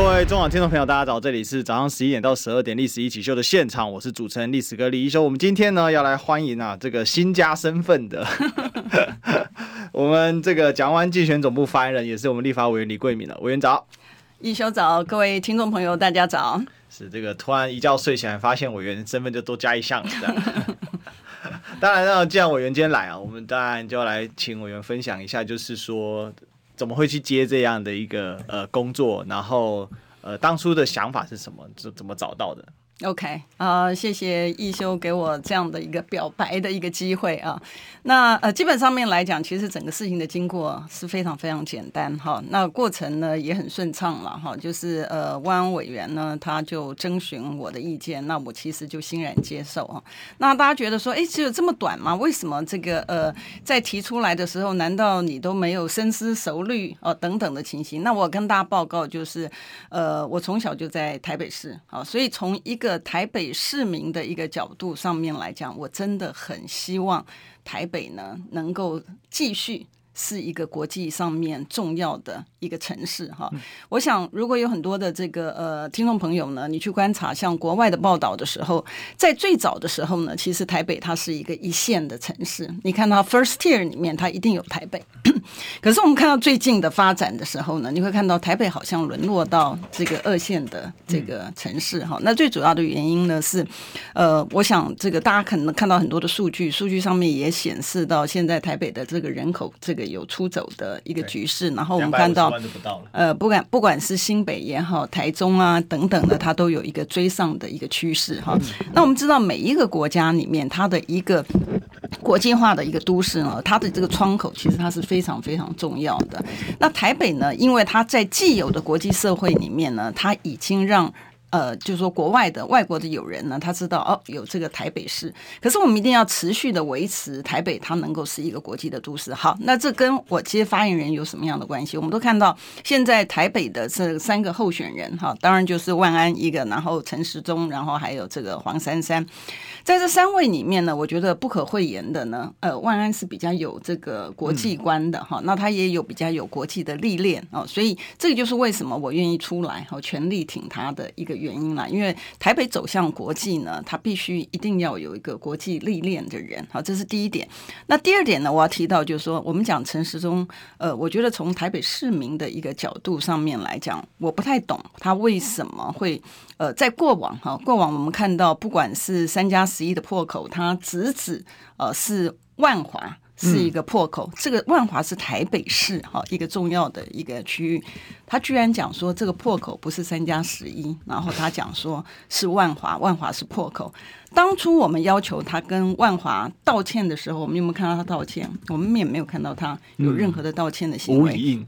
各位中广听众朋友，大家早，这里是早上十一点到十二点《历史一起秀》的现场，我是主持人历史哥李一修。我们今天呢要来欢迎啊这个新加身份的。我们这个蒋万安竞选总部发言人，也是我们立法委员李桂敏了。委员早，一修早，各位听众朋友，大家早。是这个突然一觉睡起来，发现委员身份就多加一项了。当然，那既然委员今天来啊，我们当然就要来请委员分享一下，就是说怎么会去接这样的一个呃工作，然后呃当初的想法是什么，怎怎么找到的？OK 啊、呃，谢谢一休给我这样的一个表白的一个机会啊。那呃，基本上面来讲，其实整个事情的经过是非常非常简单哈。那过程呢也很顺畅了哈。就是呃，万安委员呢他就征询我的意见，那我其实就欣然接受啊。那大家觉得说，哎，只有这么短吗？为什么这个呃在提出来的时候，难道你都没有深思熟虑哦等等的情形？那我跟大家报告就是，呃，我从小就在台北市啊，所以从一个台北市民的一个角度上面来讲，我真的很希望台北呢能够继续。是一个国际上面重要的一个城市哈，我想如果有很多的这个呃听众朋友呢，你去观察像国外的报道的时候，在最早的时候呢，其实台北它是一个一线的城市，你看到 first tier 里面它一定有台北，可是我们看到最近的发展的时候呢，你会看到台北好像沦落到这个二线的这个城市哈，那最主要的原因呢是，呃，我想这个大家可能看到很多的数据，数据上面也显示到现在台北的这个人口这个。有出走的一个局势，然后我们看到，呃，不管不管是新北也好，台中啊等等的，它都有一个追上的一个趋势哈。那我们知道，每一个国家里面，它的一个国际化的一个都市呢，它的这个窗口其实它是非常非常重要的。那台北呢，因为它在既有的国际社会里面呢，它已经让。呃，就是说，国外的外国的友人呢，他知道哦，有这个台北市，可是我们一定要持续的维持台北，它能够是一个国际的都市。好，那这跟我接发言人有什么样的关系？我们都看到，现在台北的这三个候选人，哈，当然就是万安一个，然后陈时中，然后还有这个黄珊珊。在这三位里面呢，我觉得不可讳言的呢，呃，万安是比较有这个国际观的哈，那他也有比较有国际的历练哦，所以这个就是为什么我愿意出来哈，全力挺他的一个原因啦。因为台北走向国际呢，他必须一定要有一个国际历练的人，好，这是第一点。那第二点呢，我要提到就是说，我们讲陈时中，呃，我觉得从台北市民的一个角度上面来讲，我不太懂他为什么会呃，在过往哈，过往我们看到不管是三加十一的破口，它直指呃是万华是一个破口，嗯、这个万华是台北市哈一个重要的一个区域，他居然讲说这个破口不是三加十一，然后他讲说是万华，万华是破口。当初我们要求他跟万华道歉的时候，我们有没有看到他道歉？我们也没有看到他有任何的道歉的行为。嗯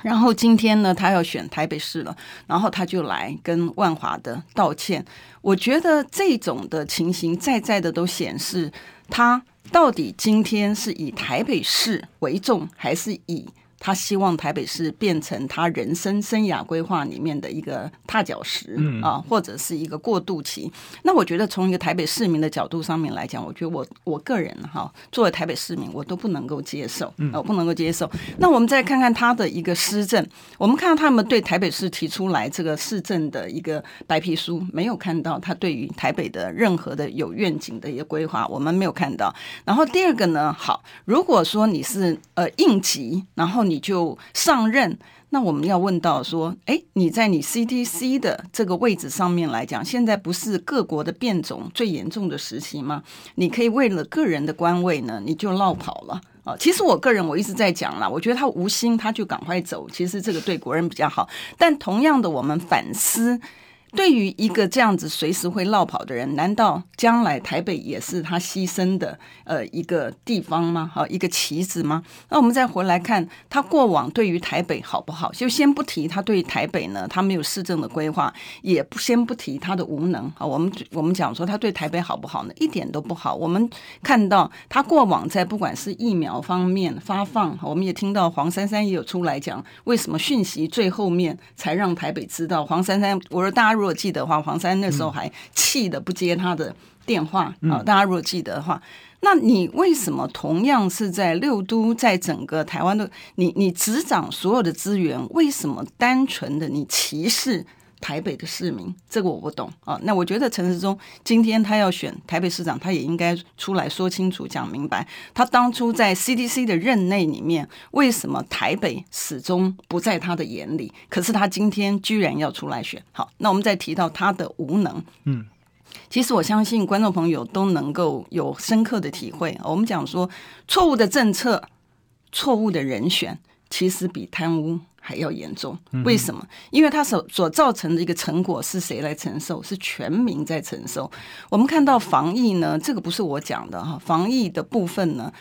然后今天呢，他要选台北市了，然后他就来跟万华的道歉。我觉得这种的情形在在的都显示，他到底今天是以台北市为重，还是以？他希望台北市变成他人生生涯规划里面的一个踏脚石啊，或者是一个过渡期。那我觉得从一个台北市民的角度上面来讲，我觉得我我个人哈，作为台北市民，我都不能够接受，我不能够接受。那我们再看看他的一个施政，我们看到他们对台北市提出来这个市政的一个白皮书，没有看到他对于台北的任何的有愿景的一个规划，我们没有看到。然后第二个呢，好，如果说你是呃应急，然后你你就上任，那我们要问到说，哎，你在你 CTC 的这个位置上面来讲，现在不是各国的变种最严重的时期吗？你可以为了个人的官位呢，你就落跑了啊！其实我个人我一直在讲啦，我觉得他无心，他就赶快走，其实这个对国人比较好。但同样的，我们反思。对于一个这样子随时会落跑的人，难道将来台北也是他牺牲的呃一个地方吗？好，一个棋子吗？那我们再回来看他过往对于台北好不好？就先不提他对于台北呢，他没有市政的规划，也不先不提他的无能啊。我们我们讲说他对台北好不好呢？一点都不好。我们看到他过往在不管是疫苗方面发放，我们也听到黄珊珊也有出来讲，为什么讯息最后面才让台北知道黄珊珊？我说大家。如果记得的话，黄山那时候还气的不接他的电话啊！大家如果记得的话，那你为什么同样是在六都，在整个台湾的你，你执掌所有的资源，为什么单纯的你歧视？台北的市民，这个我不懂啊。那我觉得陈时中今天他要选台北市长，他也应该出来说清楚、讲明白。他当初在 CDC 的任内里面，为什么台北始终不在他的眼里？可是他今天居然要出来选。好，那我们再提到他的无能，嗯，其实我相信观众朋友都能够有深刻的体会。我们讲说，错误的政策、错误的人选，其实比贪污。还要严重，为什么？因为它所所造成的一个成果是谁来承受？是全民在承受。我们看到防疫呢，这个不是我讲的哈，防疫的部分呢，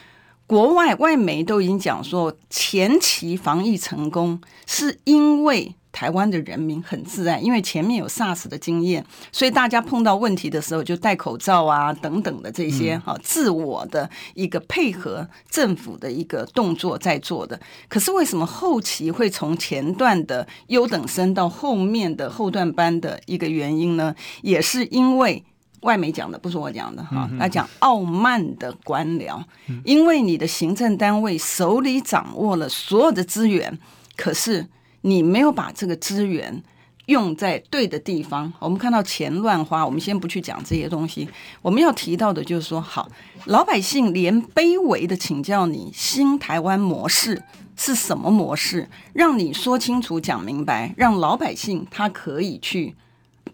国外外媒都已经讲说，前期防疫成功是因为。台湾的人民很自爱，因为前面有 SARS 的经验，所以大家碰到问题的时候就戴口罩啊等等的这些哈，自我的一个配合政府的一个动作在做的。可是为什么后期会从前段的优等生到后面的后段班的一个原因呢？也是因为外媒讲的，不是我讲的哈，他讲傲慢的官僚，因为你的行政单位手里掌握了所有的资源，可是。你没有把这个资源用在对的地方，我们看到钱乱花。我们先不去讲这些东西，我们要提到的就是说，好，老百姓连卑微的请教你，新台湾模式是什么模式？让你说清楚、讲明白，让老百姓他可以去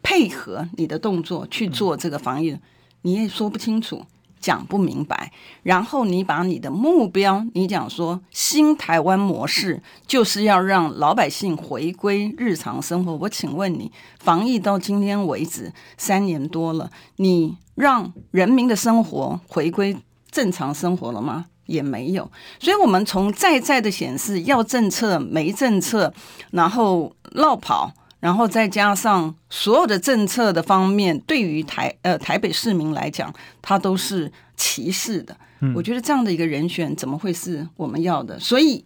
配合你的动作去做这个防疫，你也说不清楚。讲不明白，然后你把你的目标，你讲说新台湾模式就是要让老百姓回归日常生活。我请问你，防疫到今天为止三年多了，你让人民的生活回归正常生活了吗？也没有。所以，我们从在在的显示，要政策没政策，然后绕跑。然后再加上所有的政策的方面，对于台呃台北市民来讲，他都是歧视的。嗯。我觉得这样的一个人选怎么会是我们要的？所以，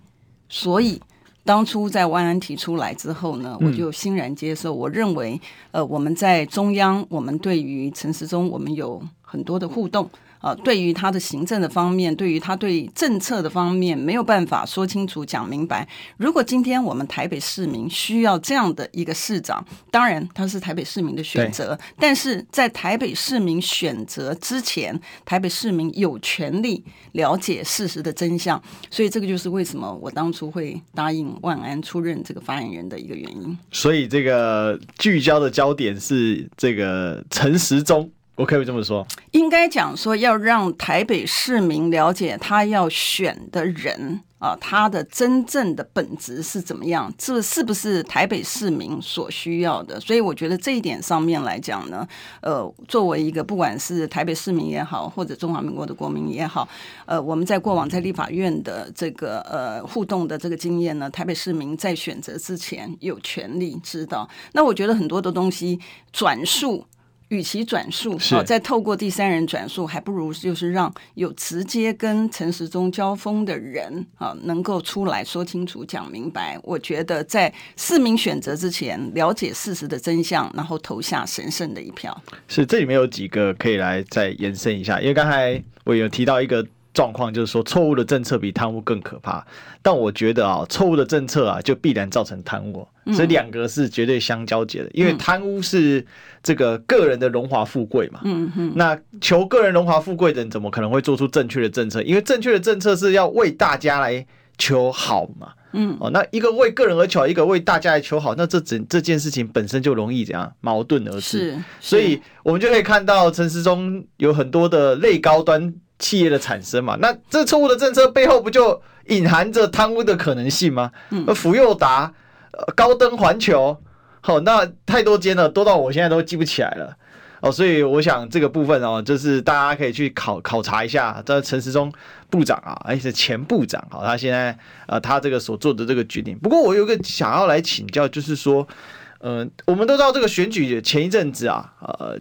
所以当初在万安提出来之后呢，我就欣然接受。我认为，呃，我们在中央，我们对于陈时中，我们有很多的互动。啊，对于他的行政的方面，对于他对政策的方面，没有办法说清楚、讲明白。如果今天我们台北市民需要这样的一个市长，当然他是台北市民的选择，但是在台北市民选择之前，台北市民有权利了解事实的真相。所以这个就是为什么我当初会答应万安出任这个发言人的一个原因。所以这个聚焦的焦点是这个陈时中。我可以这么说，应该讲说要让台北市民了解他要选的人啊，他的真正的本质是怎么样，这是不是台北市民所需要的？所以我觉得这一点上面来讲呢，呃，作为一个不管是台北市民也好，或者中华民国的国民也好，呃，我们在过往在立法院的这个呃互动的这个经验呢，台北市民在选择之前有权利知道。那我觉得很多的东西转述。与其转述，好，再透过第三人转述，还不如就是让有直接跟陈时中交锋的人啊，能够出来说清楚、讲明白。我觉得在市民选择之前，了解事实的真相，然后投下神圣的一票。是，这里面有几个可以来再延伸一下，因为刚才我有提到一个。状况就是说，错误的政策比贪污更可怕。但我觉得啊，错误的政策啊，就必然造成贪污，所以两个是绝对相交结的。因为贪污是这个个人的荣华富贵嘛，嗯嗯，那求个人荣华富贵的人，怎么可能会做出正确的政策？因为正确的政策是要为大家来求好嘛，嗯哦，那一个为个人而求，一个为大家来求好，那这整这件事情本身就容易怎样矛盾而至。所以我们就可以看到陈时中有很多的类高端。企业的产生嘛，那这错误的政策背后不就隐含着贪污的可能性吗？嗯，福佑达、高登环球，好，那太多间了，多到我现在都记不起来了。哦，所以我想这个部分哦，就是大家可以去考考察一下，这陈时中部长啊，而且是前部长，好，他现在呃，他这个所做的这个决定。不过我有个想要来请教，就是说，呃，我们都知道这个选举前一阵子啊，呃，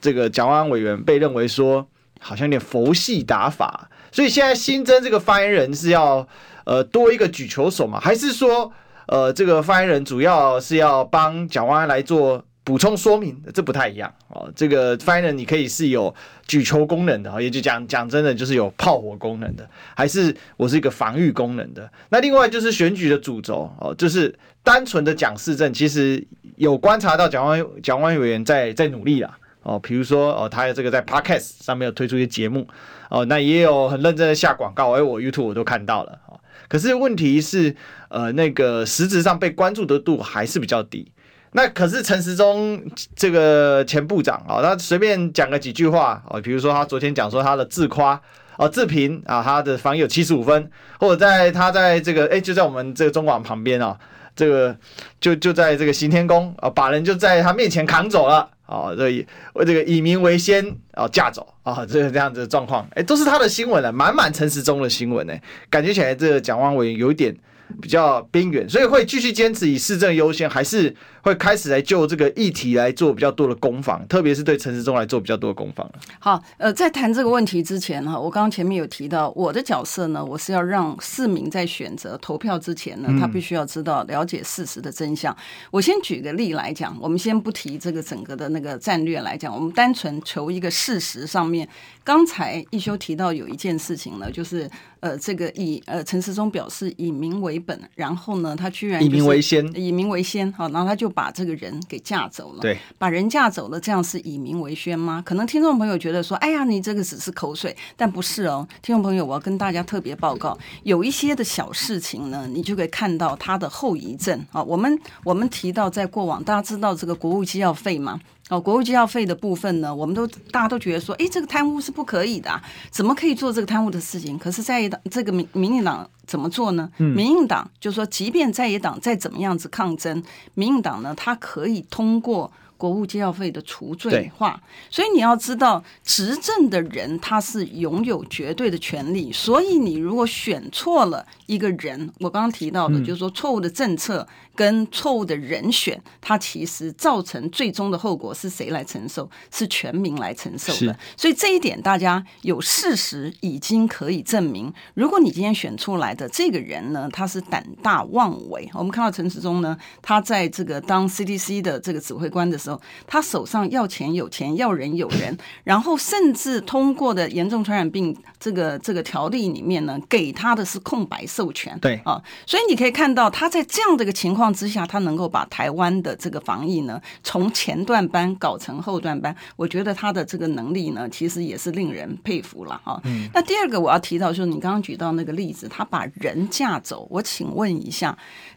这个蒋万安委员被认为说好像有点佛系打法，所以现在新增这个发言人是要呃多一个举球手嘛，还是说呃这个发言人主要是要帮蒋万安来做？补充说明，这不太一样哦。这个发言人你可以是有举球功能的，也就讲讲真的，就是有炮火功能的，还是我是一个防御功能的。那另外就是选举的主轴哦，就是单纯的讲市政，其实有观察到蒋万蒋万委员在在努力啦哦。比如说哦，他这个在 Podcast 上面有推出一些节目哦，那也有很认真的下广告，哎，我 YouTube 我都看到了哦。可是问题是，呃，那个实质上被关注的度还是比较低。那可是陈时中这个前部长啊，他随便讲个几句话啊，比如说他昨天讲说他的自夸啊自评啊，他的防疫有七十五分，或者在他在这个哎就在我们这个中广旁边啊，这个就就在这个行天宫啊，把人就在他面前扛走了哦，这以为这个以民为先哦架走啊，这个这样子的状况，哎，都是他的新闻了，满满陈时中的新闻呢，感觉起来这个蒋万伟有点。比较边缘，所以会继续坚持以市政优先，还是会开始来就这个议题来做比较多的攻防，特别是对陈时中来做比较多的攻防。好，呃，在谈这个问题之前哈，我刚刚前面有提到我的角色呢，我是要让市民在选择投票之前呢，他必须要知道了解事实的真相。嗯、我先举个例来讲，我们先不提这个整个的那个战略来讲，我们单纯求一个事实上面。刚才一休提到有一件事情呢，就是呃，这个以呃陈时中表示以民为本，然后呢，他居然以民为先，以民为先，好，然后他就把这个人给架走了，对，把人架走了，这样是以民为先吗？可能听众朋友觉得说，哎呀，你这个只是口水，但不是哦，听众朋友，我要跟大家特别报告，有一些的小事情呢，你就可以看到它的后遗症啊。我们我们提到在过往，大家知道这个国务机要费吗？哦，国务机要费的部分呢，我们都大家都觉得说，哎，这个贪污是不可以的啊，怎么可以做这个贪污的事情？可是在野党这个民民进党怎么做呢？嗯，民进党就是说，即便在野党再怎么样子抗争，民进党呢，它可以通过。国务机要费的除罪化，所以你要知道，执政的人他是拥有绝对的权利。所以你如果选错了一个人，我刚刚提到的，就是说错误的政策跟错误的人选，他其实造成最终的后果是谁来承受？是全民来承受的。所以这一点大家有事实已经可以证明。如果你今天选出来的这个人呢，他是胆大妄为。我们看到陈时中呢，他在这个当 CDC 的这个指挥官的时候。他手上要钱有钱，要人有人，然后甚至通过的严重传染病这个这个条例里面呢，给他的是空白授权。对啊，所以你可以看到他在这样的一个情况之下，他能够把台湾的这个防疫呢，从前段班搞成后段班，我觉得他的这个能力呢，其实也是令人佩服了哈。嗯。那第二个我要提到就是你刚刚举到那个例子，他把人架走，我请问一下，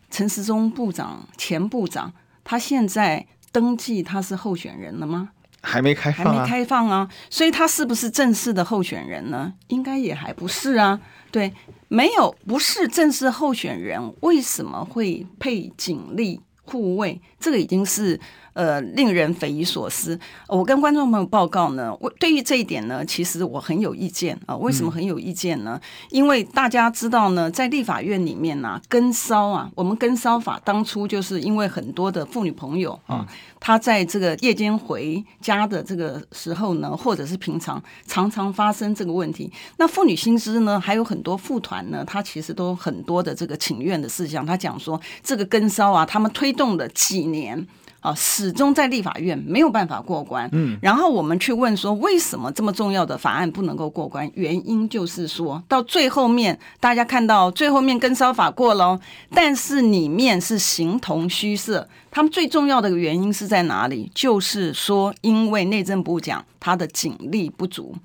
陈时中部长前部长，他现在。登记他是候选人了吗？还没开放啊，还没开放啊，所以他是不是正式的候选人呢？应该也还不是啊。对，没有，不是正式候选人，为什么会配警力护卫？这个已经是。呃，令人匪夷所思。我跟观众朋友报告呢，我对于这一点呢，其实我很有意见啊。为什么很有意见呢？因为大家知道呢，在立法院里面呢、啊，跟骚啊，我们跟骚法当初就是因为很多的妇女朋友啊，她在这个夜间回家的这个时候呢，或者是平常常常发生这个问题。那妇女新知呢，还有很多妇团呢，她其实都很多的这个请愿的事项。她讲说，这个跟骚啊，他们推动了几年。啊，始终在立法院没有办法过关。嗯，然后我们去问说，为什么这么重要的法案不能够过关？原因就是说到最后面，大家看到最后面跟烧法过了，但是里面是形同虚设。他们最重要的原因是在哪里？就是说，因为内政部讲他的警力不足，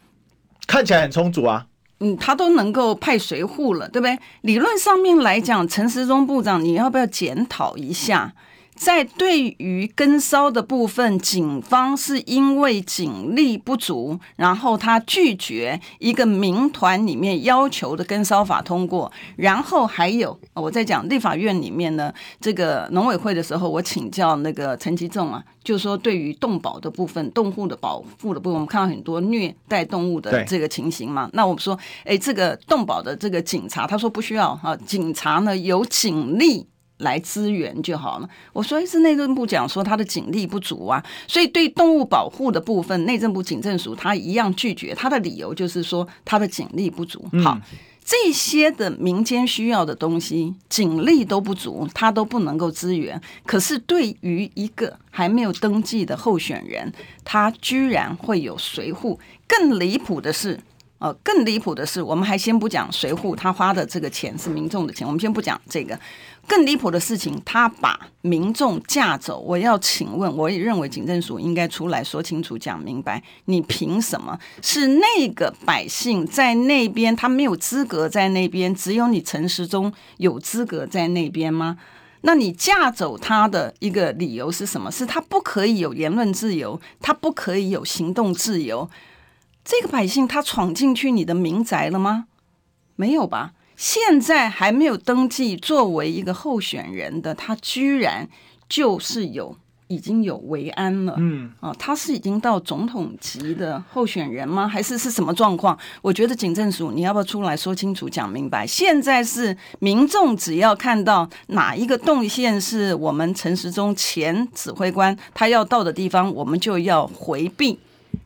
看起来很充足啊。嗯，他都能够派随护了，对不对？理论上面来讲，陈时中部长，你要不要检讨一下？在对于跟骚的部分，警方是因为警力不足，然后他拒绝一个民团里面要求的跟骚法通过。然后还有我在讲立法院里面呢，这个农委会的时候，我请教那个陈吉仲啊，就是说对于动保的部分、动物的保护的部分，我们看到很多虐待动物的这个情形嘛。那我们说，哎，这个动保的这个警察，他说不需要哈，警察呢有警力。来支援就好了。我说是内政部讲说他的警力不足啊，所以对动物保护的部分，内政部警政署他一样拒绝。他的理由就是说他的警力不足。好，这些的民间需要的东西，警力都不足，他都不能够支援。可是对于一个还没有登记的候选人，他居然会有随护。更离谱的是。呃，更离谱的是，我们还先不讲随护他花的这个钱是民众的钱，我们先不讲这个。更离谱的事情，他把民众架走。我要请问，我也认为警政署应该出来说清楚、讲明白。你凭什么是那个百姓在那边？他没有资格在那边，只有你陈时中有资格在那边吗？那你架走他的一个理由是什么？是他不可以有言论自由，他不可以有行动自由。这个百姓他闯进去你的民宅了吗？没有吧？现在还没有登记作为一个候选人的他，居然就是有已经有维安了。嗯，啊，他是已经到总统级的候选人吗？还是是什么状况？我觉得警政署你要不要出来说清楚、讲明白？现在是民众只要看到哪一个动线是我们陈时中前指挥官他要到的地方，我们就要回避。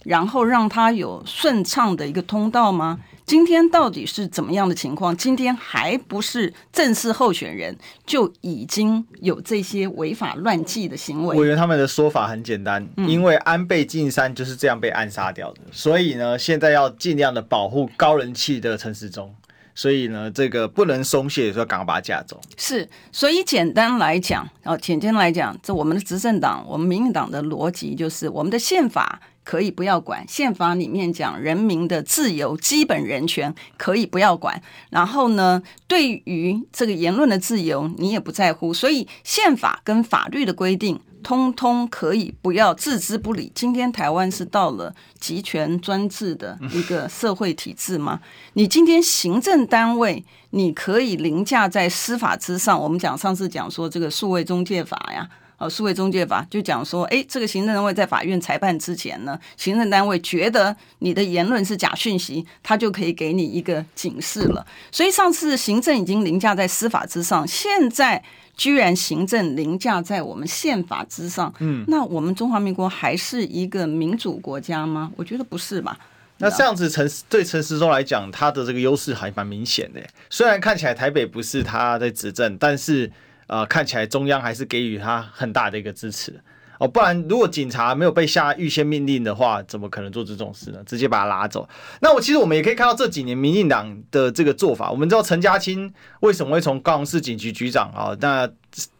然后让他有顺畅的一个通道吗？今天到底是怎么样的情况？今天还不是正式候选人，就已经有这些违法乱纪的行为。我觉得他们的说法很简单，因为安倍晋三就是这样被暗杀掉的，所以呢，现在要尽量的保护高人气的陈时中，所以呢，这个不能松懈，说赶快把他架走。是，所以简单来讲，哦，简单来讲，这我们的执政党，我们民进党的逻辑就是我们的宪法。可以不要管，宪法里面讲人民的自由、基本人权可以不要管。然后呢，对于这个言论的自由，你也不在乎。所以宪法跟法律的规定，通通可以不要置之不理。今天台湾是到了集权专制的一个社会体制吗？你今天行政单位，你可以凌驾在司法之上。我们讲上次讲说这个数位中介法呀。呃，数位中介法就讲说，哎，这个行政单位在法院裁判之前呢，行政单位觉得你的言论是假讯息，他就可以给你一个警示了。所以上次行政已经凌驾在司法之上，现在居然行政凌驾在我们宪法之上，嗯，那我们中华民国还是一个民主国家吗？我觉得不是吧。那这样子陈对陈时中来讲，他的这个优势还蛮明显的。虽然看起来台北不是他在执政，但是。呃，看起来中央还是给予他很大的一个支持哦，不然如果警察没有被下预先命令的话，怎么可能做这种事呢？直接把他拉走。那我其实我们也可以看到这几年民进党的这个做法。我们知道陈家钦为什么会从高雄市警局局长啊，那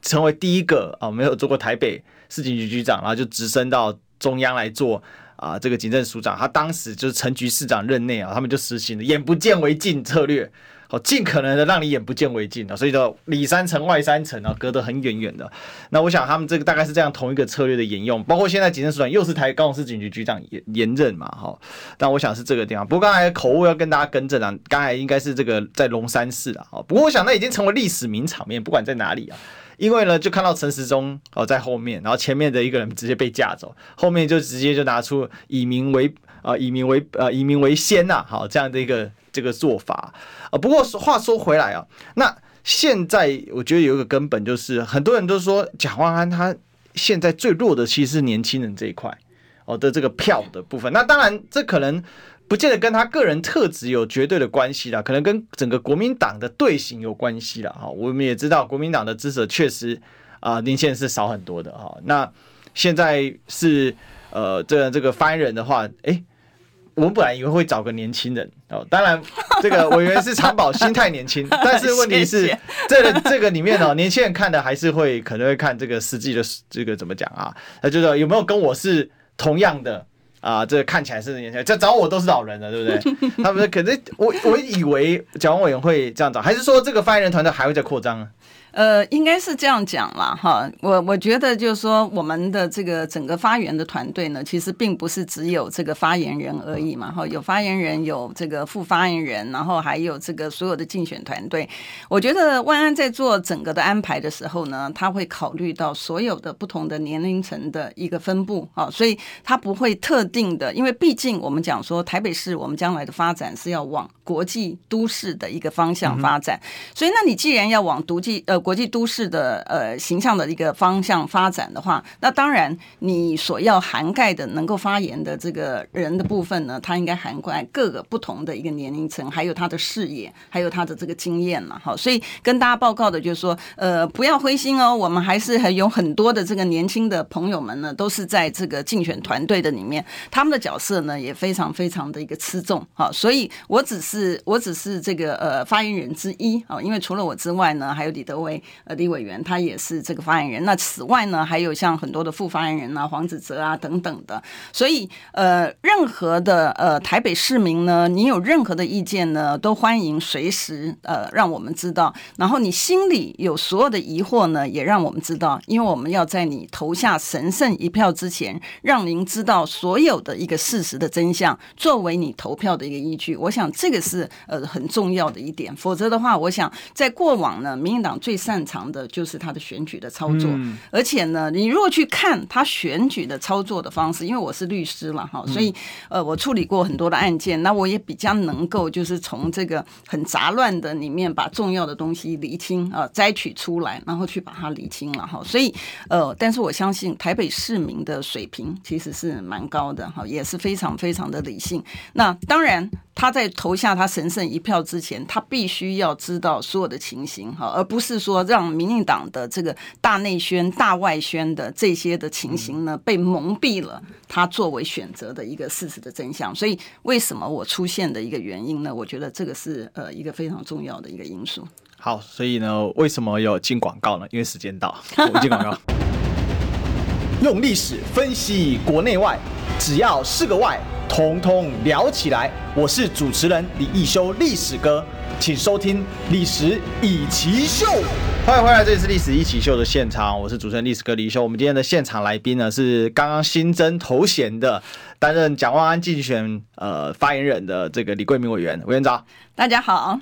成为第一个啊没有做过台北市警局局长，然后就直升到中央来做啊这个警政署长。他当时就是陈局市长任内啊，他们就实行了眼不见为净策略。好，尽可能的让你眼不见为净啊，所以说里三层外三层啊，隔得很远远的。那我想他们这个大概是这样同一个策略的沿用，包括现在警政署长又是台高雄市警局局长延延任嘛，哈。但我想是这个地方。不过刚才口误要跟大家更正啊，刚才应该是这个在龙山寺啊，不过我想那已经成为历史名场面，不管在哪里啊，因为呢就看到陈时中哦在后面，然后前面的一个人直接被架走，后面就直接就拿出以民为啊以民为呃以民为先呐，好这样的一个。这个做法啊，不过话说回来啊，那现在我觉得有一个根本就是，很多人都说蒋万安他现在最弱的其实是年轻人这一块哦的这个票的部分。那当然，这可能不见得跟他个人特质有绝对的关系啦，可能跟整个国民党的队形有关系啦。哈，我们也知道国民党的支持确实啊，年轻人是少很多的哈。那现在是呃，这、这个发言人的话，诶。我们本来以为会找个年轻人哦，当然这个委员是长保心态年轻，但是问题是这个这个里面哦，年轻人看的还是会可能会看这个实际的这个怎么讲啊？那就是有没有跟我是同样的啊？这个看起来是年轻人，这找我都是老人了，对不对？他们可能我我以为蒋万委员会这样找，还是说这个发言人团队还会再扩张呢？呃，应该是这样讲啦，哈，我我觉得就是说，我们的这个整个发言的团队呢，其实并不是只有这个发言人而已嘛，哈，有发言人，有这个副发言人，然后还有这个所有的竞选团队。我觉得万安在做整个的安排的时候呢，他会考虑到所有的不同的年龄层的一个分布，啊，所以他不会特定的，因为毕竟我们讲说台北市我们将来的发展是要往国际都市的一个方向发展，所以那你既然要往国际呃。国际都市的呃形象的一个方向发展的话，那当然你所要涵盖的能够发言的这个人的部分呢，它应该涵盖各个不同的一个年龄层，还有他的视野，还有他的这个经验嘛。好，所以跟大家报告的就是说，呃，不要灰心哦，我们还是还有很多的这个年轻的朋友们呢，都是在这个竞选团队的里面，他们的角色呢也非常非常的一个吃重。好，所以我只是我只是这个呃发言人之一啊，因为除了我之外呢，还有李德伟呃，李委员他也是这个发言人。那此外呢，还有像很多的副发言人啊，黄子哲啊等等的。所以，呃，任何的呃台北市民呢，你有任何的意见呢，都欢迎随时呃让我们知道。然后你心里有所有的疑惑呢，也让我们知道，因为我们要在你投下神圣一票之前，让您知道所有的一个事实的真相，作为你投票的一个依据。我想这个是呃很重要的一点。否则的话，我想在过往呢，民进党最擅长。的就是他的选举的操作，而且呢，你如果去看他选举的操作的方式，因为我是律师了哈，所以呃，我处理过很多的案件，那我也比较能够就是从这个很杂乱的里面把重要的东西厘清啊，摘取出来，然后去把它厘清了哈。所以呃，但是我相信台北市民的水平其实是蛮高的哈，也是非常非常的理性。那当然。他在投下他神圣一票之前，他必须要知道所有的情形哈，而不是说让民进党的这个大内宣、大外宣的这些的情形呢被蒙蔽了他作为选择的一个事实的真相。所以，为什么我出现的一个原因呢？我觉得这个是呃一个非常重要的一个因素。好，所以呢，为什么要进广告呢？因为时间到，我们进广告。用历史分析国内外，只要是个“外”。通通聊起来！我是主持人李易修，历史哥，请收听《历史一奇秀》。欢迎回来，这里是《历史一起秀》的现场，我是主持人历史哥李易修。我们今天的现场来宾呢，是刚刚新增头衔的，担任蒋万安竞选呃发言人的这个李桂明委员，委员长。大家好。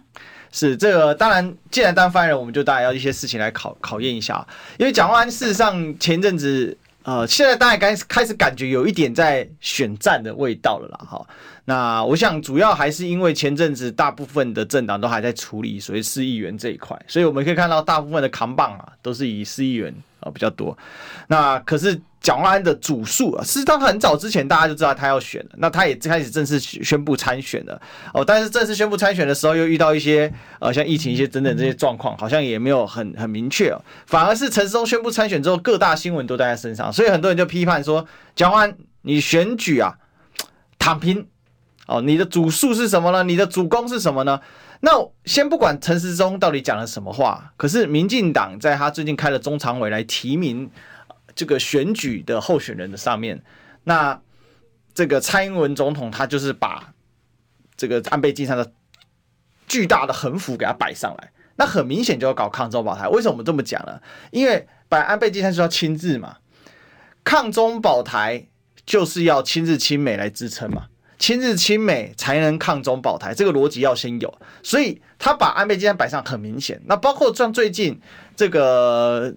是这个，当然，既然当发言人，我们就当然要一些事情来考考验一下，因为蒋万安事实上前阵子。呃，现在大概开始开始感觉有一点在选战的味道了啦，哈。那我想主要还是因为前阵子大部分的政党都还在处理所谓市议员这一块，所以我们可以看到大部分的扛棒啊都是以市议员啊比较多。那可是。蒋万安的主诉啊，事实上很早之前大家就知道他要选了，那他也开始正式宣布参选了哦。但是正式宣布参选的时候，又遇到一些呃像疫情一些等等这些状况，好像也没有很很明确哦。反而是陈时中宣布参选之后，各大新闻都在他身上，所以很多人就批判说：蒋万安，你选举啊躺平哦，你的主诉是什么呢？你的主攻是什么呢？那先不管陈时中到底讲了什么话，可是民进党在他最近开了中常委来提名。这个选举的候选人的上面，那这个蔡英文总统他就是把这个安倍晋三的巨大的横幅给他摆上来，那很明显就要搞抗中保台。为什么我们这么讲呢？因为摆安倍晋三就要亲自嘛，抗中保台就是要亲日亲美来支撑嘛，亲日亲美才能抗中保台，这个逻辑要先有。所以他把安倍晋三摆上很明显。那包括像最近这个。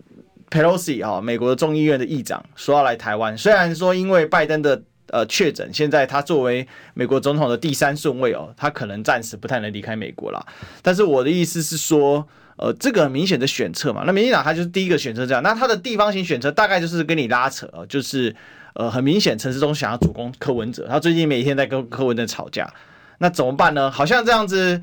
Pelosi 啊，美国的众议院的议长说要来台湾，虽然说因为拜登的呃确诊，现在他作为美国总统的第三顺位哦，他可能暂时不太能离开美国了。但是我的意思是说，呃，这个很明显的选策嘛，那民进党他就是第一个选择这样，那他的地方型选择大概就是跟你拉扯，就是呃很明显陈世忠想要主攻柯文哲，他最近每天在跟柯文哲吵架，那怎么办呢？好像这样子，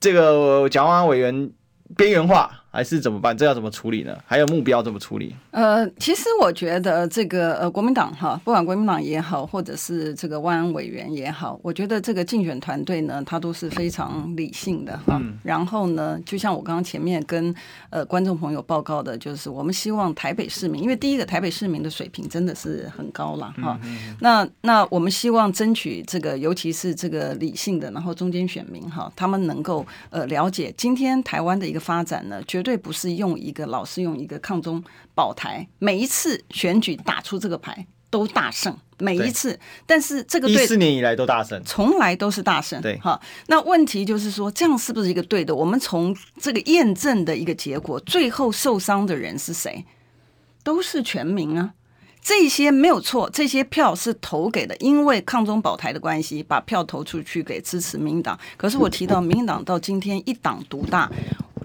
这个蒋万安委员边缘化。还是怎么办？这要怎么处理呢？还有目标怎么处理？呃，其实我觉得这个呃，国民党哈，不管国民党也好，或者是这个万安委员也好，我觉得这个竞选团队呢，他都是非常理性的哈。嗯、然后呢，就像我刚刚前面跟呃观众朋友报告的，就是我们希望台北市民，因为第一个台北市民的水平真的是很高了哈。嗯嗯、那那我们希望争取这个，尤其是这个理性的，然后中间选民哈，他们能够呃了解今天台湾的一个发展呢，绝绝对不是用一个老是用一个抗中保台，每一次选举打出这个牌都大胜，每一次。但是这个对四年以来都大胜，从来都是大胜。对，哈。那问题就是说，这样是不是一个对的？我们从这个验证的一个结果，最后受伤的人是谁？都是全民啊。这些没有错，这些票是投给的，因为抗中保台的关系，把票投出去给支持民党。可是我提到民党到今天一党独大，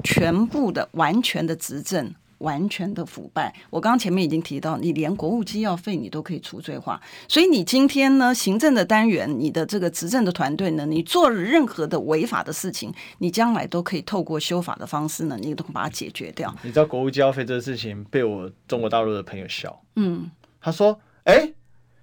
全部的完全的执政，完全的腐败。我刚刚前面已经提到，你连国务机要费你都可以除罪化，所以你今天呢，行政的单元，你的这个执政的团队呢，你做了任何的违法的事情，你将来都可以透过修法的方式呢，你都把它解决掉。你知道国务机要费这个事情被我中国大陆的朋友笑，嗯。他说：“哎，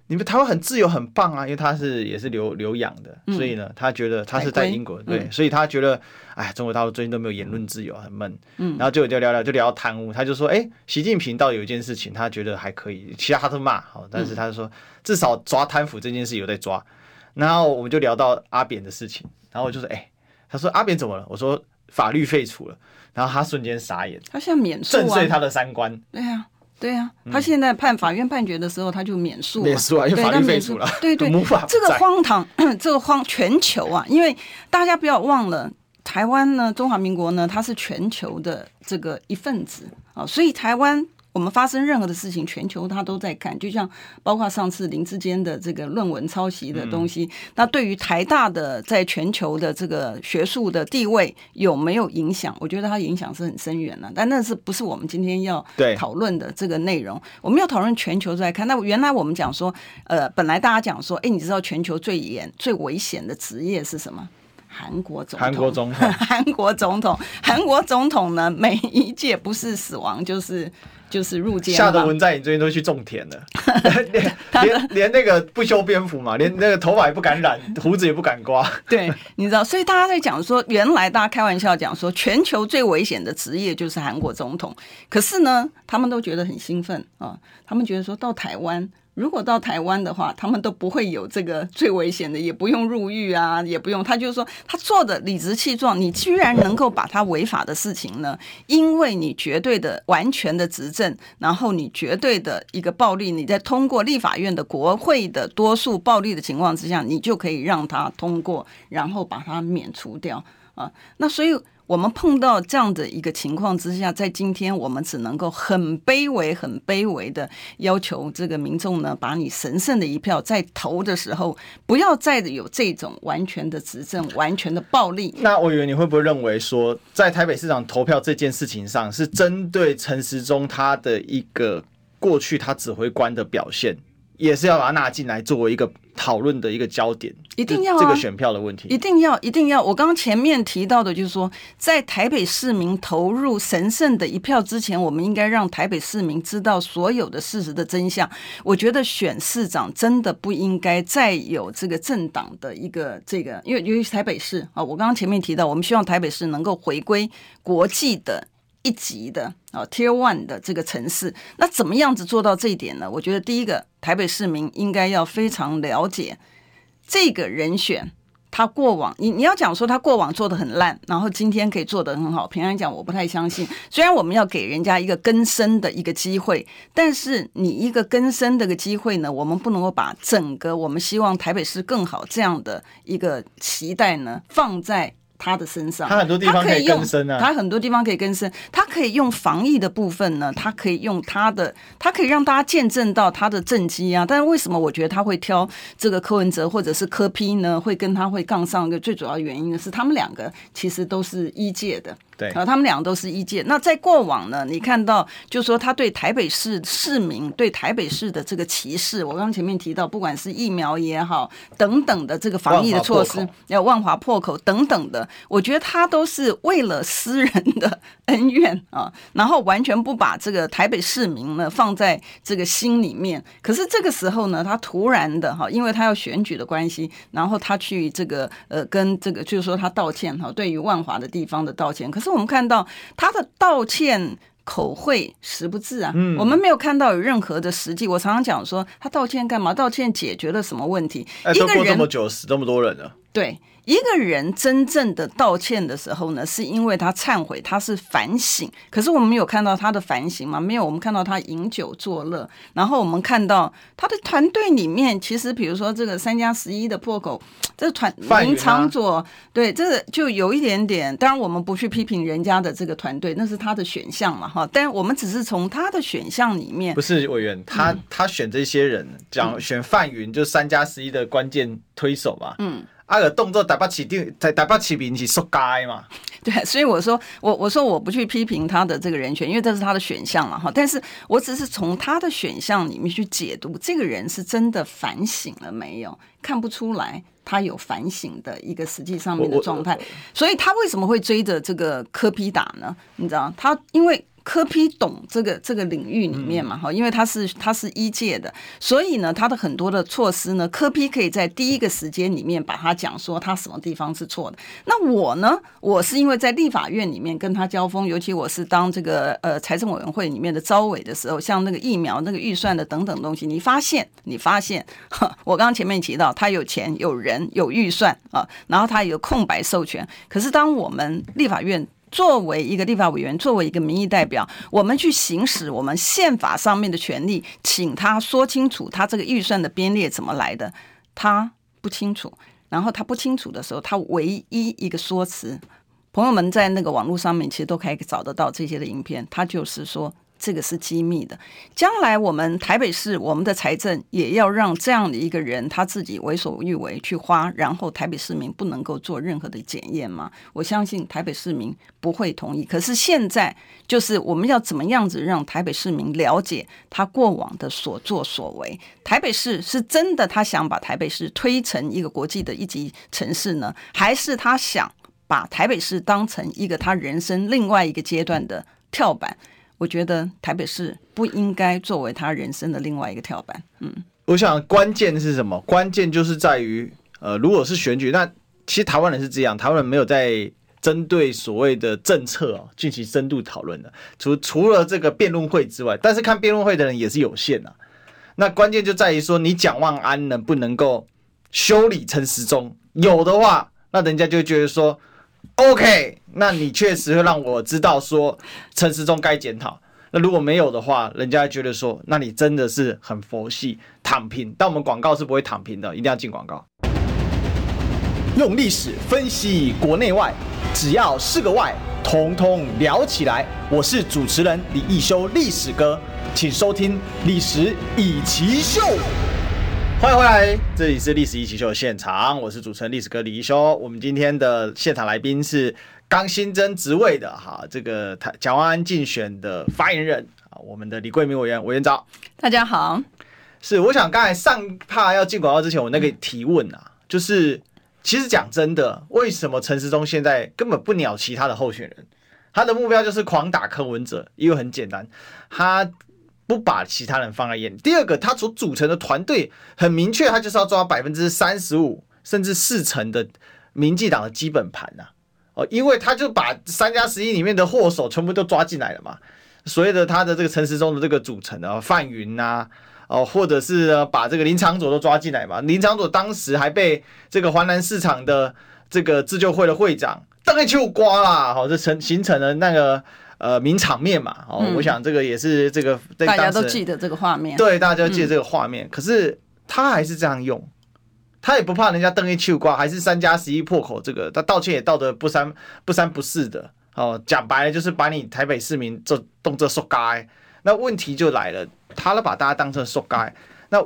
你们台湾很自由，很棒啊！因为他是也是留留洋的，嗯、所以呢，他觉得他是在英国，对，嗯、所以他觉得，哎，中国大陆最近都没有言论自由，很闷。嗯，然后就就聊聊，就聊到贪污，他就说，哎，习近平倒有一件事情，他觉得还可以，其他他都骂，好，但是他就说，至少抓贪腐这件事有在抓。然后我们就聊到阿扁的事情，然后我就说，哎，他说阿扁怎么了？我说法律废除了，然后他瞬间傻眼，他现在免诉，震碎他的三观。对呀。”对啊，他现在判法院判决的时候，他就免诉，免诉啊，因为法律废除了。对对，这个荒唐，这个荒全球啊，因为大家不要忘了，台湾呢，中华民国呢，它是全球的这个一份子啊，所以台湾。我们发生任何的事情，全球他都在看，就像包括上次林志坚的这个论文抄袭的东西，嗯、那对于台大的在全球的这个学术的地位有没有影响？我觉得它影响是很深远的，但那是不是我们今天要讨论的这个内容？我们要讨论全球在看。那原来我们讲说，呃，本来大家讲说，哎，你知道全球最严、最危险的职业是什么？韩国总统，韩国总统，韩国总统，韩国总统呢？每一届不是死亡就是。就是入监，吓得文在寅最近都去种田了，连连连那个不修边幅嘛，连那个头发也不敢染，胡子也不敢刮。对，你知道，所以大家在讲说，原来大家开玩笑讲说，全球最危险的职业就是韩国总统，可是呢，他们都觉得很兴奋啊，他们觉得说到台湾。如果到台湾的话，他们都不会有这个最危险的，也不用入狱啊，也不用。他就是说，他做的理直气壮，你居然能够把他违法的事情呢？因为你绝对的、完全的执政，然后你绝对的一个暴力，你在通过立法院的国会的多数暴力的情况之下，你就可以让他通过，然后把他免除掉啊。那所以。我们碰到这样的一个情况之下，在今天我们只能够很卑微、很卑微的要求这个民众呢，把你神圣的一票在投的时候，不要再有这种完全的执政、完全的暴力。那我以为你会不会认为说，在台北市长投票这件事情上，是针对陈时中他的一个过去他指挥官的表现？也是要把它纳进来，作为一个讨论的一个焦点，一定要、啊、这个选票的问题，一定要，一定要。我刚刚前面提到的，就是说，在台北市民投入神圣的一票之前，我们应该让台北市民知道所有的事实的真相。我觉得选市长真的不应该再有这个政党的一个这个，因为由于台北市啊，我刚刚前面提到，我们希望台北市能够回归国际的。一级的啊，Tier One 的这个城市，那怎么样子做到这一点呢？我觉得第一个，台北市民应该要非常了解这个人选，他过往你你要讲说他过往做得很烂，然后今天可以做得很好。平常讲，我不太相信。虽然我们要给人家一个更生的一个机会，但是你一个更生的个机会呢，我们不能够把整个我们希望台北市更好这样的一个期待呢放在。他的身上，他很多地方可以更深啊。他很多地方可以更深，他可以用防疫的部分呢，他可以用他的，他可以让大家见证到他的政绩啊。但是为什么我觉得他会挑这个柯文哲或者是柯批呢？会跟他会杠上一个最主要原因呢，是他们两个其实都是一届的。对，啊，他们两个都是一届。那在过往呢，你看到，就是说他对台北市市民、对台北市的这个歧视，我刚刚前面提到，不管是疫苗也好，等等的这个防疫的措施，要万华破口等等的，我觉得他都是为了私人的恩怨啊，然后完全不把这个台北市民呢放在这个心里面。可是这个时候呢，他突然的哈，因为他要选举的关系，然后他去这个呃跟这个就是说他道歉哈，对于万华的地方的道歉，可是。是我们看到他的道歉口惠实不至啊，嗯，我们没有看到有任何的实际。我常常讲说，他道歉干嘛？道歉解决了什么问题？哎，都过这么久，死这么多人了。对。一个人真正的道歉的时候呢，是因为他忏悔，他是反省。可是我们没有看到他的反省吗？没有，我们看到他饮酒作乐。然后我们看到他的团队里面，其实比如说这个三加十一的破口，这个团林长佐，对，这个就有一点点。当然，我们不去批评人家的这个团队，那是他的选项嘛，哈。但我们只是从他的选项里面，不是委员，他、嗯、他选这些人，讲选范云，就是三加十一的关键推手嘛，嗯。阿个动作台北市定在台北市民是说该嘛？对，所以我说我我说我不去批评他的这个人选，因为这是他的选项了哈。但是我只是从他的选项里面去解读这个人是真的反省了没有？看不出来他有反省的一个实际上面的状态，所以他为什么会追着这个柯批打呢？你知道他因为。柯批懂这个这个领域里面嘛哈，因为他是他是一届的，所以呢，他的很多的措施呢，柯批可以在第一个时间里面把他讲说他什么地方是错的。那我呢，我是因为在立法院里面跟他交锋，尤其我是当这个呃财政委员会里面的招委的时候，像那个疫苗那个预算的等等东西，你发现你发现，我刚刚前面提到他有钱有人有预算啊，然后他有空白授权，可是当我们立法院。作为一个立法委员，作为一个民意代表，我们去行使我们宪法上面的权利，请他说清楚他这个预算的编列怎么来的，他不清楚。然后他不清楚的时候，他唯一一个说辞，朋友们在那个网络上面其实都可以找得到这些的影片，他就是说。这个是机密的。将来我们台北市，我们的财政也要让这样的一个人他自己为所欲为去花，然后台北市民不能够做任何的检验吗？我相信台北市民不会同意。可是现在就是我们要怎么样子让台北市民了解他过往的所作所为？台北市是真的他想把台北市推成一个国际的一级城市呢，还是他想把台北市当成一个他人生另外一个阶段的跳板？我觉得台北市不应该作为他人生的另外一个跳板。嗯，我想关键是什么？关键就是在于，呃，如果是选举，那其实台湾人是这样，台湾人没有在针对所谓的政策哦进行深度讨论的，除除了这个辩论会之外，但是看辩论会的人也是有限的。那关键就在于说，你蒋万安能不能够修理陈时中？有的话，那人家就觉得说。OK，那你确实会让我知道说陈时中该检讨。那如果没有的话，人家觉得说，那你真的是很佛系躺平。但我们广告是不会躺平的，一定要进广告。用历史分析国内外，只要是个“外”，统统聊起来。我是主持人李易修，历史哥，请收听《历史易起秀》。欢迎回来，这里是历史一起秀的现场，我是主持人历史哥李一修。我们今天的现场来宾是刚新增职位的哈，这个台蒋万安竞选的发言人啊，我们的李贵明委员委员长。大家好，是我想刚才上趴要进广告之前，我那个提问啊，就是其实讲真的，为什么陈时中现在根本不鸟其他的候选人？他的目标就是狂打柯文哲，因为很简单，他。不把其他人放在眼里。第二个，他所组成的团队很明确，他就是要抓百分之三十五甚至四成的民进党的基本盘呐。哦，因为他就把三加十一里面的祸首全部都抓进来了嘛。所谓的他的这个陈时中的这个组成啊范云呐，哦，或者是把这个林长佐都抓进来嘛。林长佐当时还被这个华南市场的这个自救会的会长当然就刮啦。好，这成形成了那个。呃，名场面嘛，哦，嗯、我想这个也是这个大家都记得这个画面，对，大家都记得这个画面。嗯、可是他还是这样用，他也不怕人家瞪一秋瓜，还是三加十一破口，这个他道歉也道得不三不三不四的。哦，讲白了就是把你台北市民这动作说该。那问题就来了，他都把大家当成说该，那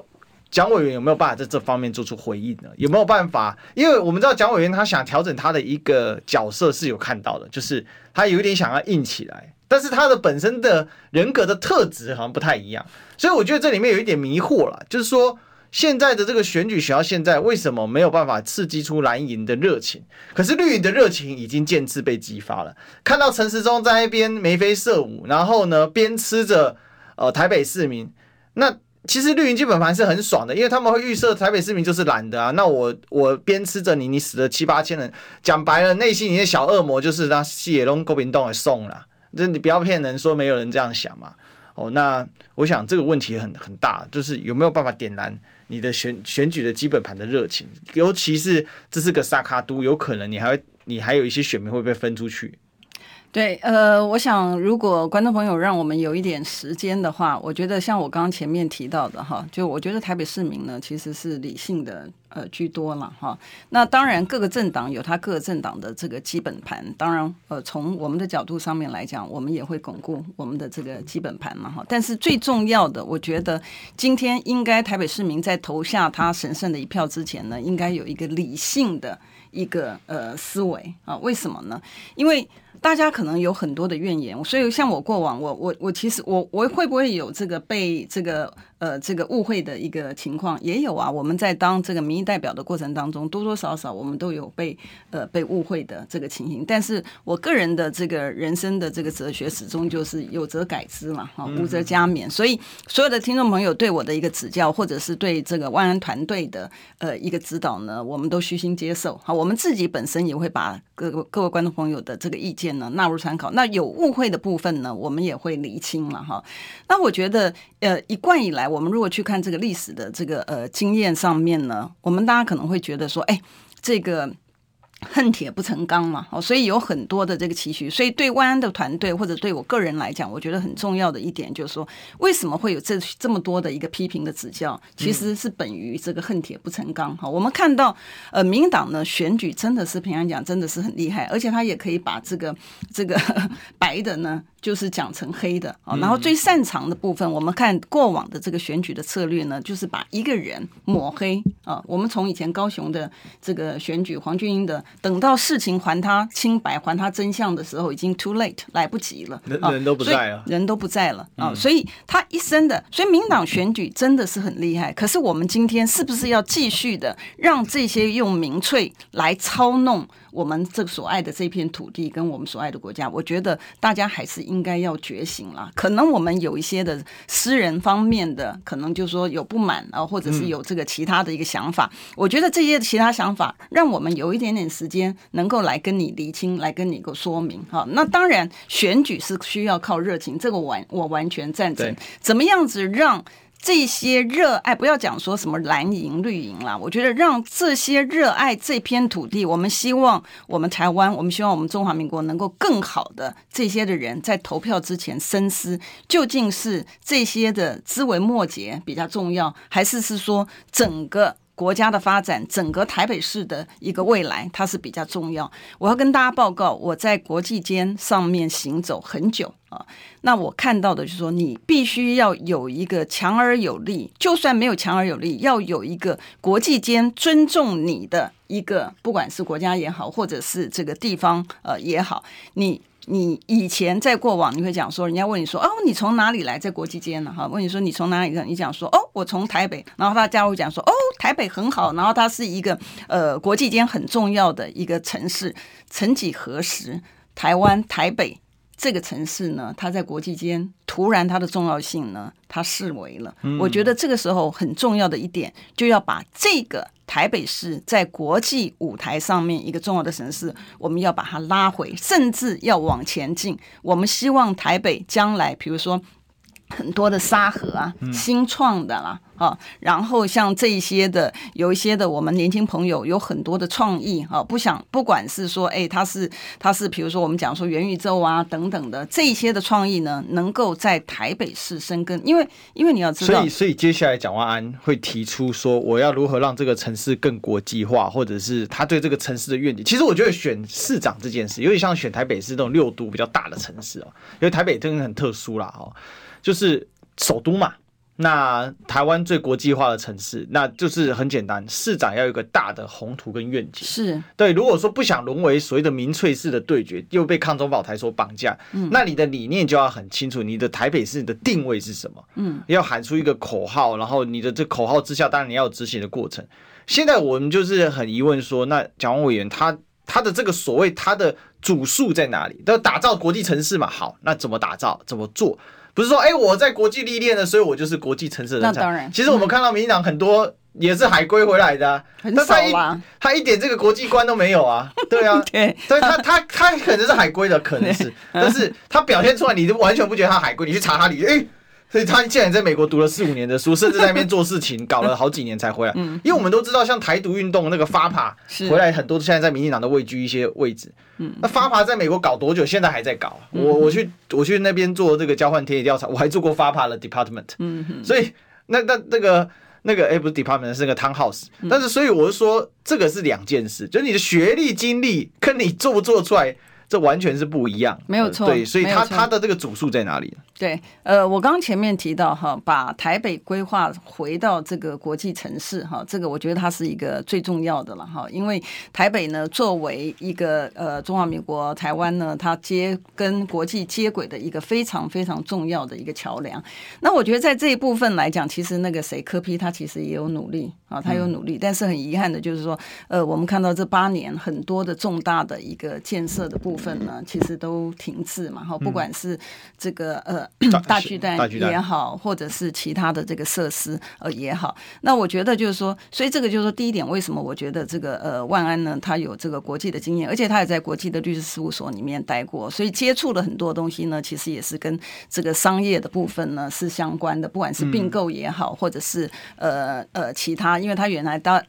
蒋委员有没有办法在这方面做出回应呢？有没有办法？因为我们知道蒋委员他想调整他的一个角色是有看到的，就是。他有一点想要硬起来，但是他的本身的人格的特质好像不太一样，所以我觉得这里面有一点迷惑了。就是说，现在的这个选举选到现在，为什么没有办法刺激出蓝营的热情？可是绿营的热情已经渐次被激发了。看到陈时中在那边眉飞色舞，然后呢，边吃着呃台北市民，那。其实绿营基本盘是很爽的，因为他们会预设台北市民就是懒的啊。那我我边吃着你，你死了七八千人，讲白了，内心里的小恶魔就是他血龙国民党给送了。这你不要骗人说没有人这样想嘛。哦，那我想这个问题很很大，就是有没有办法点燃你的选选举的基本盘的热情？尤其是这是个萨卡都，有可能你还会你还有一些选民会被分出去。对，呃，我想如果观众朋友让我们有一点时间的话，我觉得像我刚刚前面提到的哈，就我觉得台北市民呢其实是理性的呃居多了哈。那当然各个政党有他各个政党的这个基本盘，当然呃从我们的角度上面来讲，我们也会巩固我们的这个基本盘嘛哈。但是最重要的，我觉得今天应该台北市民在投下他神圣的一票之前呢，应该有一个理性的一个呃思维啊。为什么呢？因为大家可能有很多的怨言，所以像我过往，我我我其实我我会不会有这个被这个。呃，这个误会的一个情况也有啊。我们在当这个民意代表的过程当中，多多少少我们都有被呃被误会的这个情形。但是我个人的这个人生的这个哲学，始终就是有则改之嘛，哈，无则加勉。所以所有的听众朋友对我的一个指教，或者是对这个万安团队的呃一个指导呢，我们都虚心接受。好，我们自己本身也会把各各位观众朋友的这个意见呢纳入参考。那有误会的部分呢，我们也会厘清了哈。那我觉得呃一贯以来。我们如果去看这个历史的这个呃经验上面呢，我们大家可能会觉得说，哎，这个。恨铁不成钢嘛，哦，所以有很多的这个期许，所以对万安的团队或者对我个人来讲，我觉得很重要的一点就是说，为什么会有这这么多的一个批评的指教，其实是本于这个恨铁不成钢。哈，我们看到呃，民进党呢选举真的是平安讲，真的是很厉害，而且他也可以把这个这个 白的呢，就是讲成黑的啊。然后最擅长的部分，我们看过往的这个选举的策略呢，就是把一个人抹黑啊。我们从以前高雄的这个选举，黄俊英的。等到事情还他清白、还他真相的时候，已经 too late，来不及了。人人都不在了，人都不在了啊！所以他一生的，所以民党选举真的是很厉害。可是我们今天是不是要继续的让这些用民粹来操弄？我们这所爱的这片土地跟我们所爱的国家，我觉得大家还是应该要觉醒了。可能我们有一些的私人方面的，可能就是说有不满啊，或者是有这个其他的一个想法。我觉得这些其他想法，让我们有一点点时间，能够来跟你厘清，来跟你个说明。哈，那当然选举是需要靠热情，这个完我完全赞成。怎么样子让？这些热爱，不要讲说什么蓝营绿营啦，我觉得让这些热爱这片土地，我们希望我们台湾，我们希望我们中华民国能够更好的这些的人在投票之前深思，究竟是这些的枝微末节比较重要，还是是说整个。国家的发展，整个台北市的一个未来，它是比较重要。我要跟大家报告，我在国际间上面行走很久啊。那我看到的就是说，你必须要有一个强而有力，就算没有强而有力，要有一个国际间尊重你的一个，不管是国家也好，或者是这个地方呃也好，你。你以前在过往，你会讲说，人家问你说，哦，你从哪里来？在国际间呢？哈，问你说你从哪里来？你讲说，哦，我从台北。然后他家会讲说，哦，台北很好。然后它是一个呃国际间很重要的一个城市。曾几何时，台湾台北这个城市呢，它在国际间突然它的重要性呢，它视为了。我觉得这个时候很重要的一点，就要把这个。台北市在国际舞台上面一个重要的城市，我们要把它拉回，甚至要往前进。我们希望台北将来，比如说很多的沙盒啊，新创的啦。啊，然后像这一些的，有一些的，我们年轻朋友有很多的创意啊，不想不管是说，哎，他是他是，比如说我们讲说元宇宙啊等等的这一些的创意呢，能够在台北市生根，因为因为你要知道，所以所以接下来蒋万安会提出说，我要如何让这个城市更国际化，或者是他对这个城市的愿景。其实我觉得选市长这件事，有点像选台北市这种六都比较大的城市哦，因为台北真的很特殊啦，哦，就是首都嘛。那台湾最国际化的城市，那就是很简单，市长要有一个大的宏图跟愿景。是对，如果说不想沦为所谓的民粹式的对决，又被抗中保台所绑架，嗯，那你的理念就要很清楚，你的台北市的定位是什么？嗯，要喊出一个口号，然后你的这口号之下，当然你要有执行的过程。现在我们就是很疑问说，那蒋万委员他他的这个所谓他的主诉在哪里？要打造国际城市嘛？好，那怎么打造？怎么做？不是说，哎、欸，我在国际历练了，所以我就是国际城市的人才。那当然，其实我们看到民进党很多也是海归回来的、啊，很少啊。他一点这个国际观都没有啊。对啊，对，所以他他他可能是海归的，可能是，但是他表现出来，你就完全不觉得他海归。你去查他履历，哎、欸，所以他竟然在美国读了四五年的书，甚至在那边做事情，搞了好几年才回来。嗯，因为我们都知道，像台独运动那个发爬回来，很多现在在民进党都位居一些位置。嗯，那发爬在美国搞多久？现在还在搞。我我去我去那边做这个交换田野调查，我还做过发爬的 department。嗯哼，所以那那那个那个哎，不是 department，是那个 townhouse。但是所以我是说，这个是两件事，就是你的学历经历跟你做不做出来。这完全是不一样，没有错。对，所以它它的这个主数在哪里？对，呃，我刚刚前面提到哈，把台北规划回到这个国际城市哈，这个我觉得它是一个最重要的了哈，因为台北呢，作为一个呃中华民国台湾呢，它接跟国际接轨的一个非常非常重要的一个桥梁。那我觉得在这一部分来讲，其实那个谁柯批他其实也有努力啊，他有努力，嗯、但是很遗憾的就是说，呃，我们看到这八年很多的重大的一个建设的部分。份呢，其实都停滞嘛，哈，不管是这个呃大巨蛋也好，或者是其他的这个设施呃也好，那我觉得就是说，所以这个就是说，第一点，为什么我觉得这个呃万安呢，他有这个国际的经验，而且他也在国际的律师事务所里面待过，所以接触了很多东西呢，其实也是跟这个商业的部分呢是相关的，不管是并购也好，或者是呃呃其他，因为他原来当。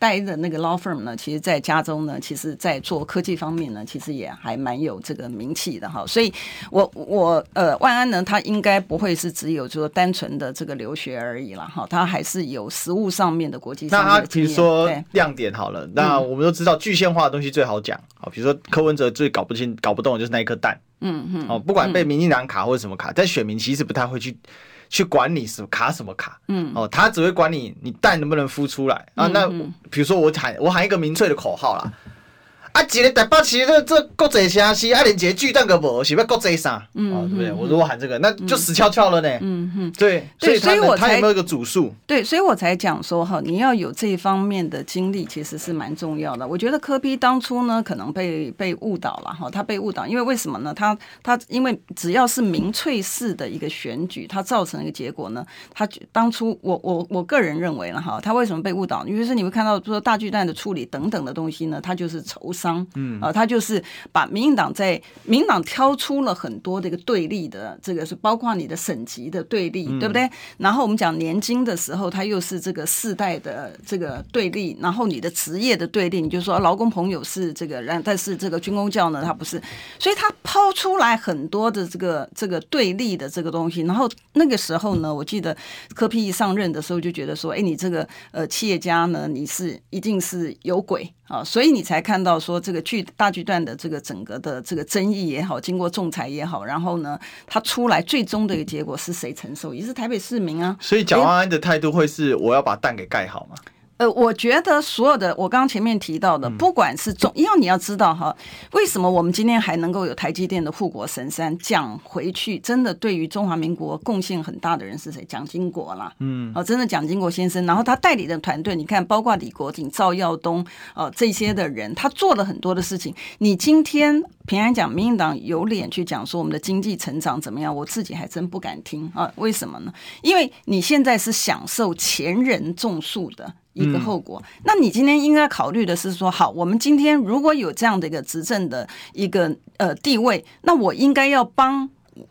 待的那个 law firm 呢，其实，在加州呢，其实，在做科技方面呢，其实也还蛮有这个名气的哈。所以我，我我呃，万安呢，他应该不会是只有说单纯的这个留学而已了哈，他还是有实务上面的国际上面的。那他比如说亮点好了，那我们都知道具象化的东西最好讲啊，比如说柯文哲最搞不清、搞不懂的就是那一颗蛋，嗯嗯，哦，不管被民进党卡或者什么卡，但选民其实不太会去。去管你什么卡什么卡，嗯，哦，他只会管你你蛋能不能孵出来啊？那比如说我喊我喊一个民粹的口号啦。啊，一个台北市这这国际城市，啊，连一个巨蛋都无，是要国际啥？嗯，对不对？我如果喊这个，那就死翘翘了呢。嗯哼，对，所以所以我才有没有一个主数？对，所以我才讲说哈，你要有这一方面的经历，其实是蛮重要的。我觉得科比当初呢，可能被被误导了哈，他被误导，因为为什么呢？他他因为只要是民粹式的一个选举，他造成一个结果呢？他当初我我我个人认为了哈，他为什么被误导？因为是你会看到说大巨蛋的处理等等的东西呢，他就是筹。商，嗯啊，他就是把民进党在民党挑出了很多这个对立的，这个是包括你的省级的对立，对不对？然后我们讲年金的时候，他又是这个世代的这个对立，然后你的职业的对立，你就说劳工朋友是这个，然但是这个军工教呢，他不是，所以他抛出来很多的这个这个对立的这个东西。然后那个时候呢，我记得柯 P 一上任的时候就觉得说，哎，你这个呃企业家呢，你是一定是有鬼。啊，所以你才看到说这个剧大剧段的这个整个的这个争议也好，经过仲裁也好，然后呢，它出来最终的一个结果是谁承受？也是台北市民啊。所以蒋万安的态度会是我要把蛋给盖好吗？呃，我觉得所有的我刚刚前面提到的，不管是中，因为你要知道哈，为什么我们今天还能够有台积电的护国神山？讲回去，真的对于中华民国贡献很大的人是谁？蒋经国啦，嗯，哦，真的蒋经国先生，然后他带领的团队，你看，包括李国鼎、赵耀东，呃，这些的人，他做了很多的事情。你今天平安讲，民进党有脸去讲说我们的经济成长怎么样？我自己还真不敢听啊，为什么呢？因为你现在是享受前人种树的。一个后果，那你今天应该考虑的是说，好，我们今天如果有这样的一个执政的一个呃地位，那我应该要帮。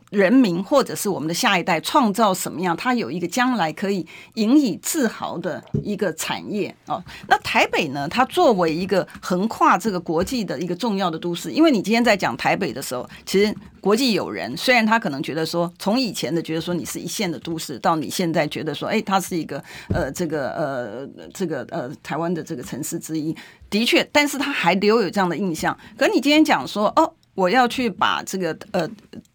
人民或者是我们的下一代创造什么样？他有一个将来可以引以自豪的一个产业哦。那台北呢？它作为一个横跨这个国际的一个重要的都市，因为你今天在讲台北的时候，其实国际友人虽然他可能觉得说，从以前的觉得说你是一线的都市，到你现在觉得说，哎，它是一个呃这个呃这个呃台湾的这个城市之一，的确，但是他还留有这样的印象。可你今天讲说，哦，我要去把这个呃。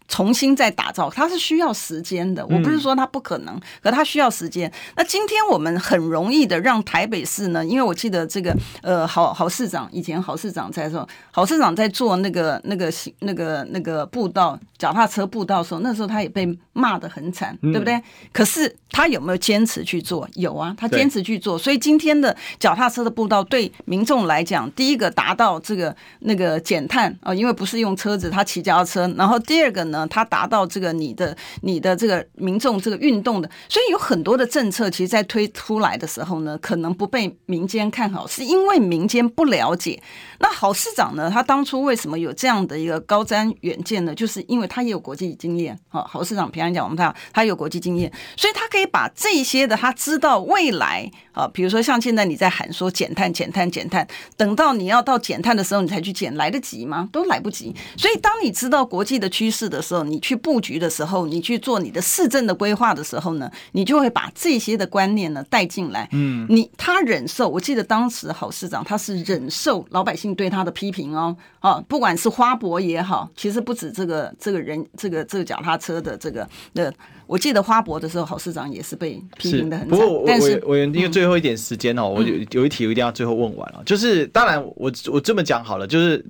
重新再打造，它是需要时间的。我不是说它不可能，可它需要时间。那今天我们很容易的让台北市呢，因为我记得这个呃，郝郝市长以前郝市长在说，郝市长在做那个那个那个那个步道脚踏车步道的时候，那时候他也被骂得很惨，对不对？可是他有没有坚持去做？有啊，他坚持去做。所以今天的脚踏车的步道对民众来讲，第一个达到这个那个减碳啊，因为不是用车子，他骑脚踏车。然后第二个呢？他，达到这个你的你的这个民众这个运动的，所以有很多的政策，其实，在推出来的时候呢，可能不被民间看好，是因为民间不了解。那郝市长呢，他当初为什么有这样的一个高瞻远见呢？就是因为他也有国际经验。好，郝市长平安讲，我们他他有国际经验，所以他可以把这些的他知道未来啊，比如说像现在你在喊说减碳、减碳、减碳，等到你要到减碳的时候，你才去减，来得及吗？都来不及。所以当你知道国际的趋势的时候，你去布局的时候，你去做你的市政的规划的时候呢，你就会把这些的观念呢带进来。嗯，你他忍受，我记得当时郝市长他是忍受老百姓对他的批评哦，啊，不管是花博也好，其实不止这个这个人，这个这个脚踏车的这个的。我记得花博的时候，郝市长也是被批评的很惨。不过我因为最后一点时间哦，嗯、我有有一题我一定要最后问完了，就是当然我我这么讲好了，就是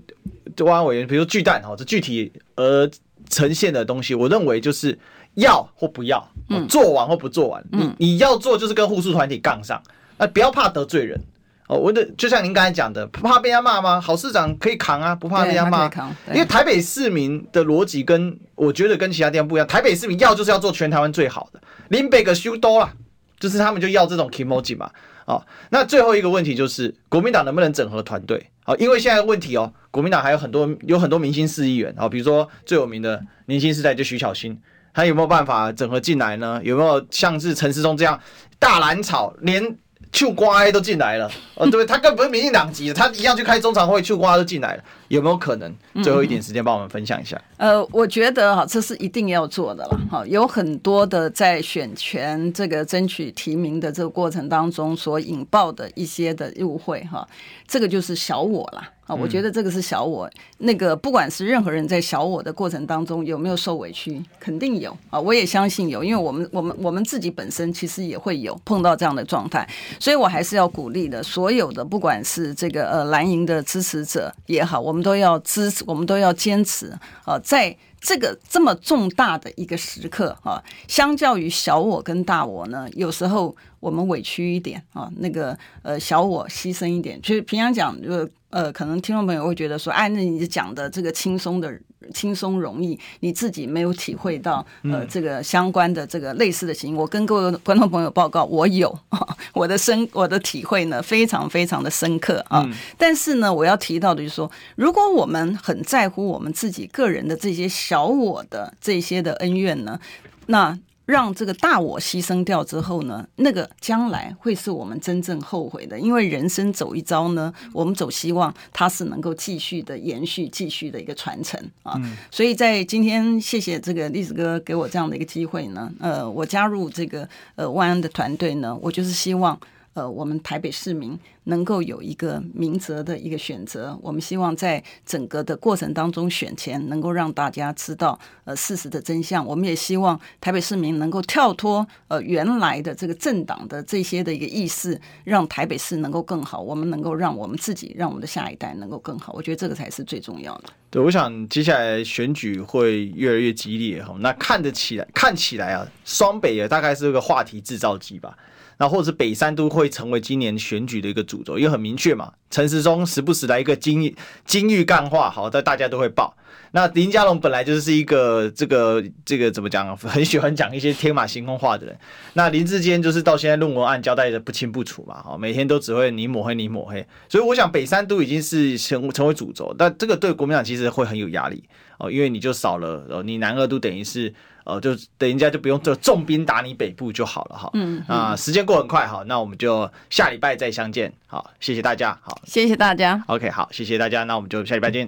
汪安委员，比如说巨蛋哈，这具体而呈现的东西，我认为就是要或不要，做完或不做完，嗯、你你要做就是跟护树团体杠上，那不要怕得罪人。哦，我的就像您刚才讲的，不怕被人家骂吗？好市长可以扛啊，不怕被人家骂。因为台北市民的逻辑跟我觉得跟其他地方不一样。台北市民要就是要做全台湾最好的，林北个修多了，就是他们就要这种 kimoji 嘛。哦，那最后一个问题就是国民党能不能整合团队？好，因为现在的问题哦，国民党还有很多有很多明星市议员哦，比如说最有名的年轻世代就徐巧芯，他有没有办法整合进来呢？有没有像是陈世忠这样大蓝草连？秋瓜都进来了，哦，对，他根本不是民进党籍的，他一样去开中常会，秋瓜都进来了，有没有可能？最后一点时间帮我们分享一下。嗯、呃，我觉得哈，这是一定要做的了，哈，有很多的在选权这个争取提名的这个过程当中所引爆的一些的误会，哈，这个就是小我啦。啊，我觉得这个是小我，那个不管是任何人在小我的过程当中有没有受委屈，肯定有。啊，我也相信有，因为我们我们我们自己本身其实也会有碰到这样的状态，所以我还是要鼓励的，所有的不管是这个呃蓝营的支持者也好，我们都要支持，我们都要坚持啊，在这个这么重大的一个时刻啊，相较于小我跟大我呢，有时候我们委屈一点啊，那个呃小我牺牲一点，其实平常讲就。呃，可能听众朋友会觉得说，哎，那你讲的这个轻松的轻松容易，你自己没有体会到呃这个相关的这个类似的情形。我跟各位观众朋友报告，我有 我的深我的体会呢，非常非常的深刻啊。但是呢，我要提到的就是说，如果我们很在乎我们自己个人的这些小我的这些的恩怨呢，那。让这个大我牺牲掉之后呢，那个将来会是我们真正后悔的。因为人生走一遭呢，我们走希望它是能够继续的延续、继续的一个传承啊。嗯、所以在今天，谢谢这个栗子哥给我这样的一个机会呢。呃，我加入这个呃万安的团队呢，我就是希望。呃，我们台北市民能够有一个明哲的一个选择。我们希望在整个的过程当中选前，能够让大家知道呃事实的真相。我们也希望台北市民能够跳脱呃原来的这个政党的这些的一个意识，让台北市能够更好。我们能够让我们自己，让我们的下一代能够更好。我觉得这个才是最重要的。对，我想接下来选举会越来越激烈哈。那看得起来，看起来啊，双北也大概是一个话题制造机吧。那或者是北三都会成为今年选举的一个主轴，因为很明确嘛，陈时中时不时来一个金金玉干话，好，但大家都会报。那林佳龙本来就是一个这个这个怎么讲，很喜欢讲一些天马行空话的人。那林志坚就是到现在论文案交代的不清不楚嘛，好，每天都只会你抹黑你抹黑。所以我想北三都已经是成成为主轴，但这个对国民党其实会很有压力哦，因为你就少了，哦，你南二都等于是。呃，就等人家就不用这重兵打你北部就好了哈。嗯啊、呃，时间过很快哈，那我们就下礼拜再相见。好，谢谢大家。好，谢谢大家。OK，好，谢谢大家。那我们就下礼拜见。